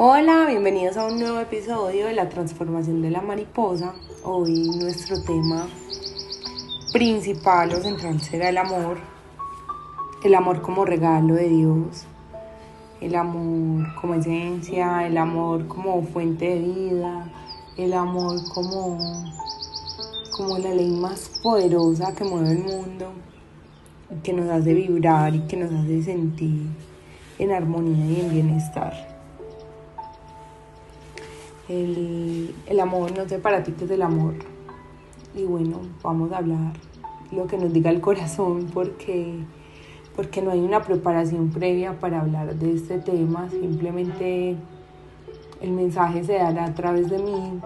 Hola, bienvenidos a un nuevo episodio de la transformación de la mariposa. Hoy nuestro tema principal o central será el amor. El amor como regalo de Dios. El amor como esencia, el amor como fuente de vida, el amor como, como la ley más poderosa que mueve el mundo, que nos hace vibrar y que nos hace sentir en armonía y en bienestar. El, amor, no qué es el amor. Y bueno, vamos a hablar lo que nos diga el corazón porque, porque no hay una preparación previa para hablar de este tema. Simplemente el mensaje se dará a través de mí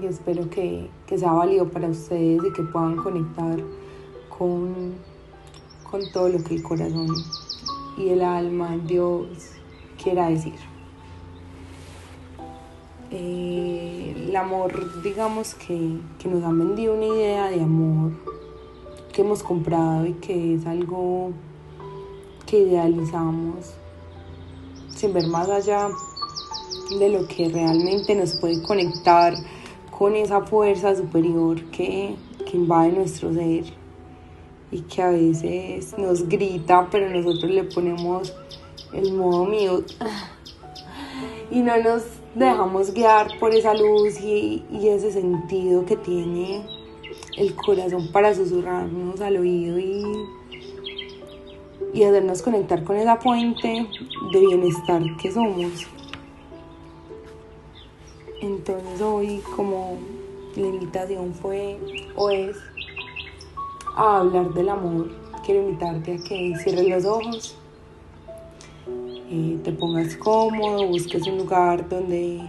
y espero que, que sea válido para ustedes y que puedan conectar con, con todo lo que el corazón y el alma, Dios quiera decir. Eh, el amor, digamos que, nos han vendido una idea de amor que hemos comprado y que es algo que idealizamos sin ver más allá de lo que realmente nos puede conectar con esa fuerza superior que, que invade nuestro ser y que a veces nos grita, pero nosotros le ponemos el modo mute. Y no nos dejamos guiar por esa luz y, ese sentido que tiene el corazón para susurrarnos al oído y, y hacernos conectar con esa fuente de bienestar que somos. Entonces hoy como la invitación fue o es a hablar del amor, quiero invitarte a que cierres los ojos te pongas cómodo, busques un lugar donde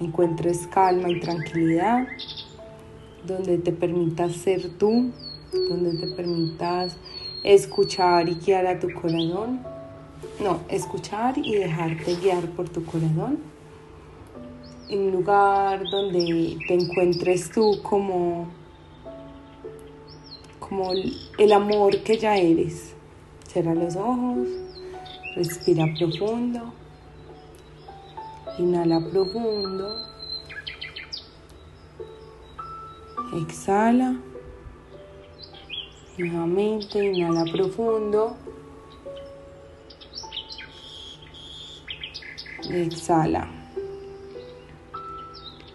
encuentres calma y tranquilidad, donde te permitas ser tú, donde te permitas escuchar y guiar a tu corazón. No, escuchar y dejarte guiar por tu corazón. En un lugar donde te encuentres tú como, como el amor que ya eres. Cierra los ojos. Respira profundo. Inhala profundo. Exhala. Nuevamente inhala profundo. Exhala.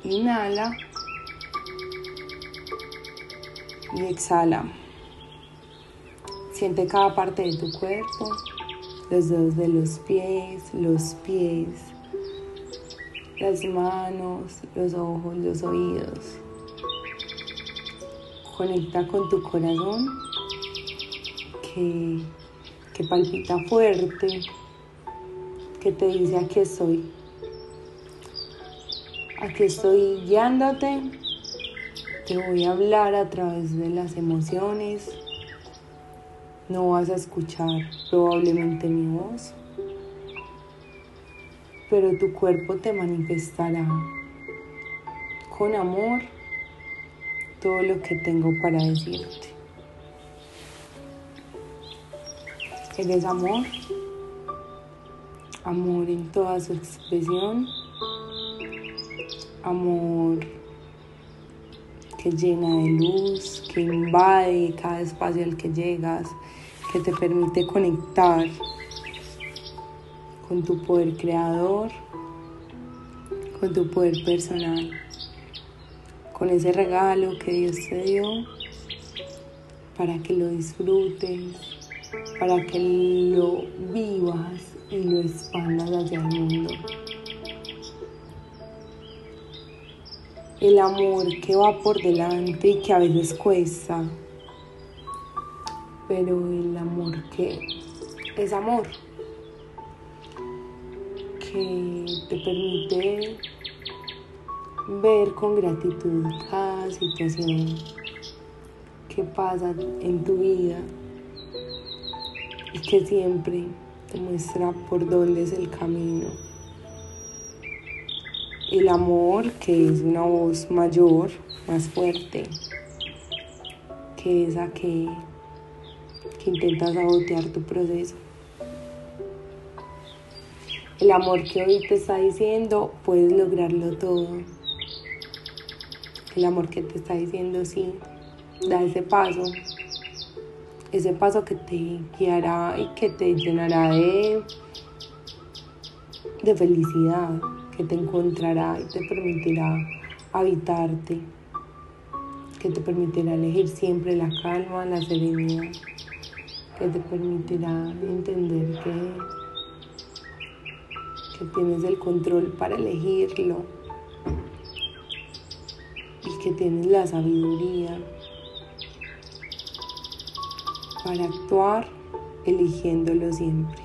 Inhala. Y exhala. Siente cada parte de tu cuerpo los dedos de los pies, los pies, las manos, los ojos, los oídos. Conecta con tu corazón que, que palpita fuerte, que te dice aquí estoy. Aquí estoy guiándote. Te voy a hablar a través de las emociones, no vas a escuchar probablemente mi voz, pero tu cuerpo te manifestará con amor todo lo que tengo para decirte. Eres amor, amor en toda su expresión, amor que llena de luz, que invade cada espacio al que llegas, que te permite conectar con tu poder creador, con tu poder personal, con ese regalo que Dios te dio para que lo disfrutes, para que lo vivas y lo expandas hacia el mundo. El amor que va por delante y que a veces cuesta, pero el amor que es amor, que te permite ver con gratitud cada situación que pasa en tu vida y que siempre te muestra por dónde es el camino. El amor que es una voz mayor, más fuerte, que esa que que intenta sabotear tu proceso. el amor que hoy te está diciendo, puedes lograrlo todo. El amor que te está diciendo, sí, da ese paso. Ese paso que te guiará y que te llenará de, de felicidad, que te encontrará y te permitirá habitarte, que te permitirá elegir siempre la calma, la serenidad, que te permitirá entender que que tienes el control para elegirlo y que tienes la sabiduría para actuar eligiéndolo siempre.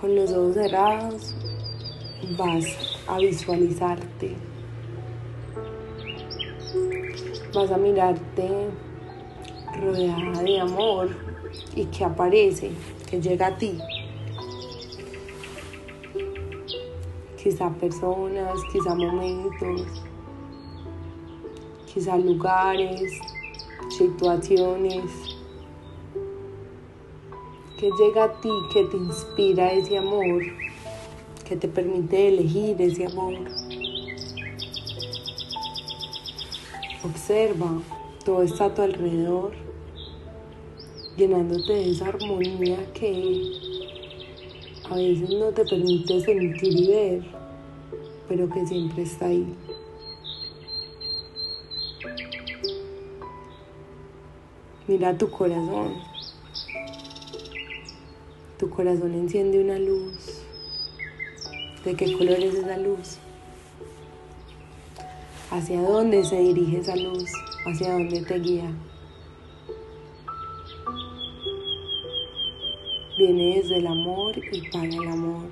Con los ojos cerrados vas a visualizarte, vas a mirarte rodeada de amor y que aparece, que llega a ti. Quizá personas, quizá momentos, quizá lugares, situaciones, que llega a ti, que te inspira ese amor, que te permite elegir ese amor. Observa, todo está a tu alrededor llenándote de esa armonía que a veces no te permite sentir y ver, pero que siempre está ahí. Mira tu corazón. Tu corazón enciende una luz. ¿De qué color es esa luz? ¿Hacia dónde se dirige esa luz? ¿Hacia dónde te guía? viene desde el amor y para el amor.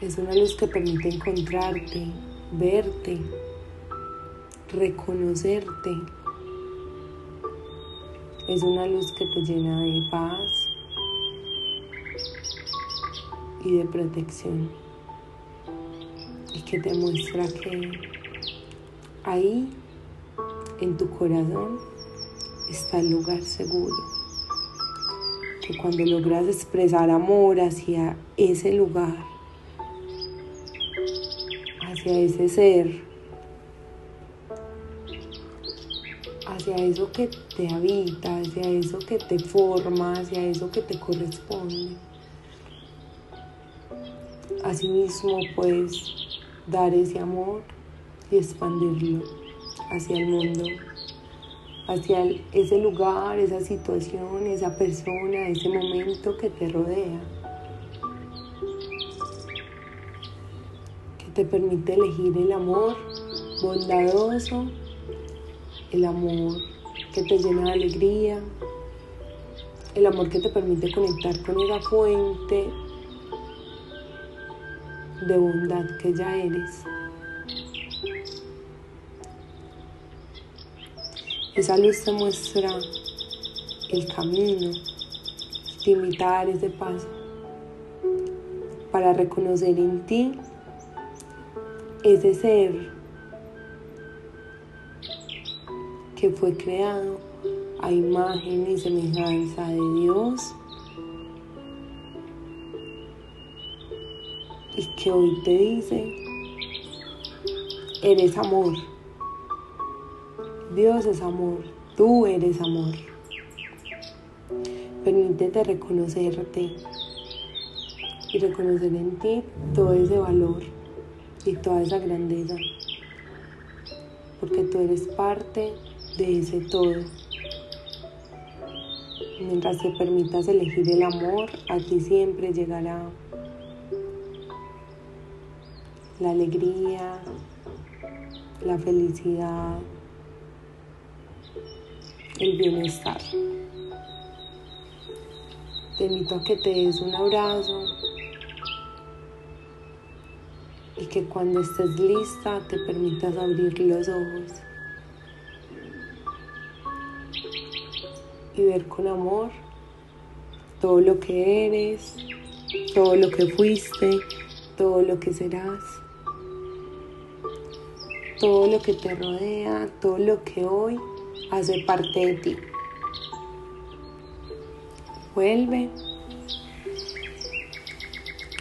Es una luz que permite encontrarte, verte, reconocerte. Es una luz que te llena de paz y de protección que te muestra que ahí en tu corazón está el lugar seguro cuando logras expresar amor hacia ese lugar, hacia ese ser, hacia eso que te habita, hacia eso que te forma, hacia eso que te corresponde. Asimismo puedes dar ese amor y expandirlo hacia el mundo hacia ese lugar, esa situación, esa persona, ese momento que te rodea, que te permite elegir el amor bondadoso, el amor que te llena de alegría, el amor que te permite conectar con esa fuente de bondad que ya eres. Esa luz te muestra el camino, te invita ese paso para reconocer en ti ese ser que fue creado a imagen y semejanza de Dios y que hoy te dice, eres amor. Dios es amor, tú eres amor. Permítete reconocerte y reconocer en ti todo ese valor y toda esa grandeza, porque tú eres parte de ese todo. Mientras te permitas elegir el amor, a ti siempre llegará la alegría, la felicidad, el bienestar. Te invito a que te des un abrazo y que cuando estés lista te permitas abrir los ojos y ver con amor todo lo que eres, todo lo que fuiste, todo lo que serás, todo lo que te rodea, todo lo que hoy hace parte de ti. Vuelve,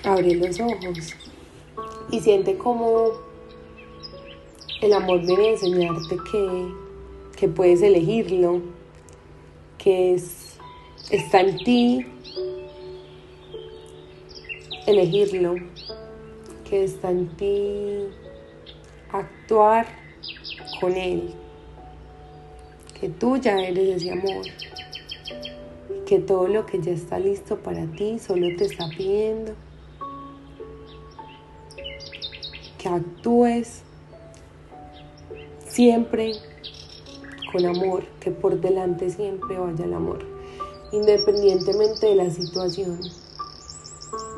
abre los ojos y siente como el amor viene a enseñarte que, que puedes elegirlo, que es, está en ti elegirlo, que está en ti actuar con Él, que tú ya eres ese amor, que todo lo que ya está listo para ti solo te está pidiendo. Que actúes siempre con amor, que por delante siempre vaya el amor, independientemente de la situación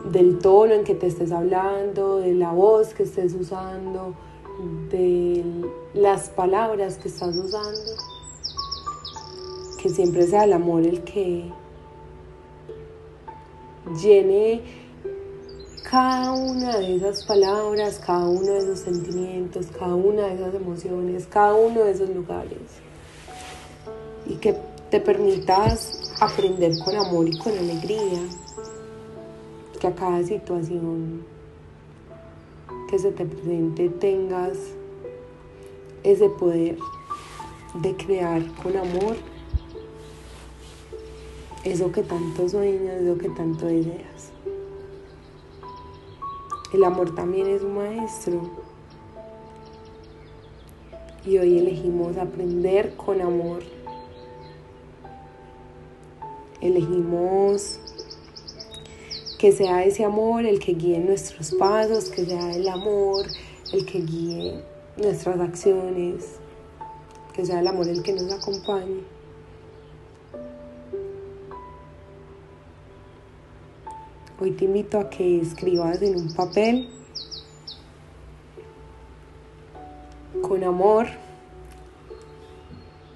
del tono en que te estés hablando, de la voz que estés usando, de las palabras que estás usando. Que siempre sea el amor el que llene cada una de esas palabras, cada uno de esos sentimientos, cada una de esas emociones, cada uno de esos lugares. Y que te permitas aprender con amor y con alegría que a cada situación que se te presente tengas ese poder de crear con amor eso que tanto sueñas, eso que tanto deseas. El amor también es un maestro. Y hoy elegimos aprender con amor. Elegimos que sea ese amor el que guíe nuestros pasos, que sea el amor el que guíe nuestras acciones, que sea el amor el que nos acompañe. Hoy te invito a que escribas en un papel con amor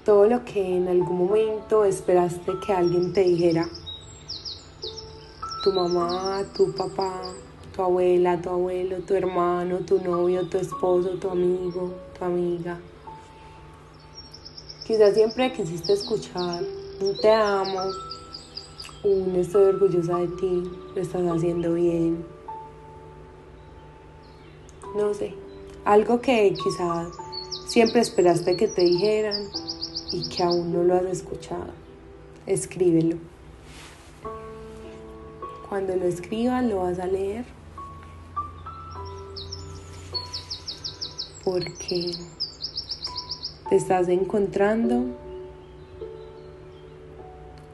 todo lo que en algún momento esperaste que alguien te dijera tu mamá, tu papá, tu abuela, tu abuelo, tu hermano, tu novio, tu esposo, tu amigo, tu amiga. Quizás siempre quisiste escuchar un te amo, un estoy orgullosa de ti, lo estás haciendo bien. No sé, algo que quizás siempre esperaste que te dijeran y que aún no lo has escuchado. Escríbelo. Cuando lo escribas lo vas a leer. Porque te estás encontrando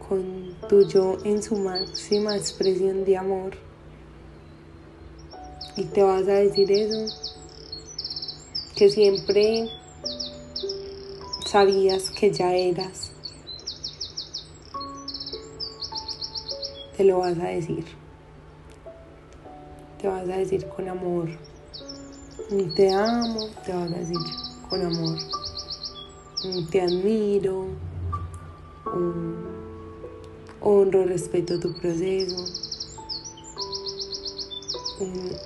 con tu yo en su máxima expresión de amor. Y te vas a decir eso que siempre sabías que ya eras te lo vas a decir. Te vas a decir con amor. Te amo, te vas a decir con amor. Te admiro. Honro, respeto tu proceso.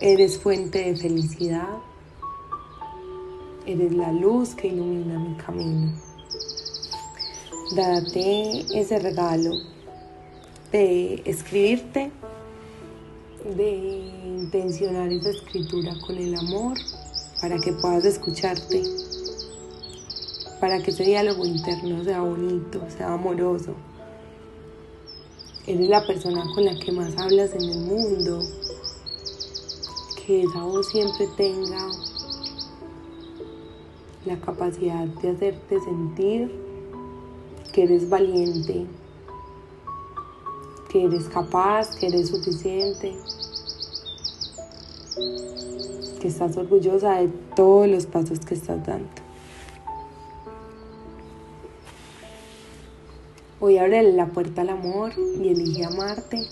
Eres fuente de felicidad. Eres la luz que ilumina mi camino. Date ese regalo de escribirte, de intencionar esa escritura con el amor para que puedas escucharte, para que ese diálogo interno sea bonito, sea amoroso. Eres la persona con la que más hablas en el mundo, que esa voz siempre tenga la capacidad de hacerte sentir que eres valiente, que eres capaz, que eres suficiente, que estás orgullosa de todos los pasos que estás dando. Hoy abre la puerta al amor y elige amarte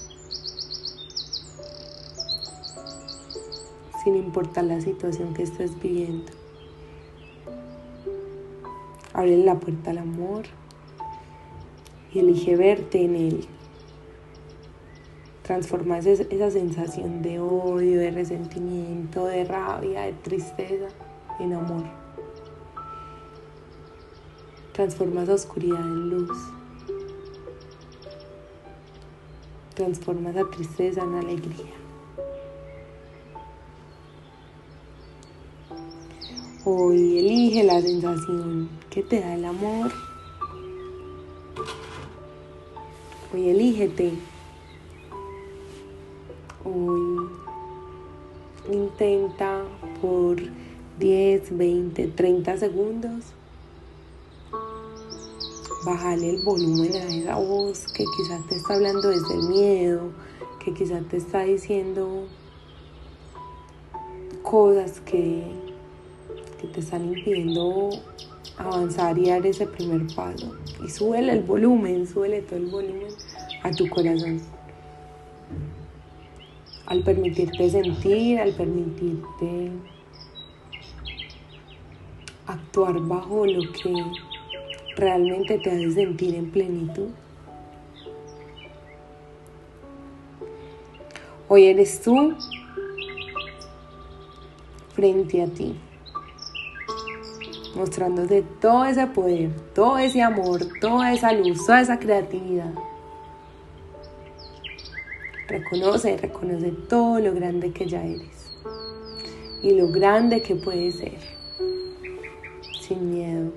sin importar la situación que estés viviendo. Abre la puerta al amor y elige verte en él transforma esa sensación de odio, de resentimiento, de rabia, de tristeza en amor. Transforma esa oscuridad en luz. Transforma esa tristeza en alegría. Hoy elige la sensación que te da el amor. Hoy elígete. Hoy intenta por 10, 20, 30 segundos bajarle el volumen a esa voz que quizás te está hablando desde el miedo, que quizás te está diciendo cosas que, que te están impidiendo avanzar y dar ese primer paso. Y súbele el volumen, súbele todo el volumen a tu corazón. Al permitirte sentir, al permitirte actuar bajo lo que realmente te hace sentir en plenitud. Hoy eres tú frente a ti, mostrándote todo ese poder, todo ese amor, toda esa luz, toda esa creatividad. Reconoce, reconoce todo lo grande que ya eres y lo grande que puedes ser, sin miedo.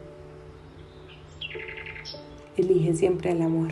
Elige siempre el amor.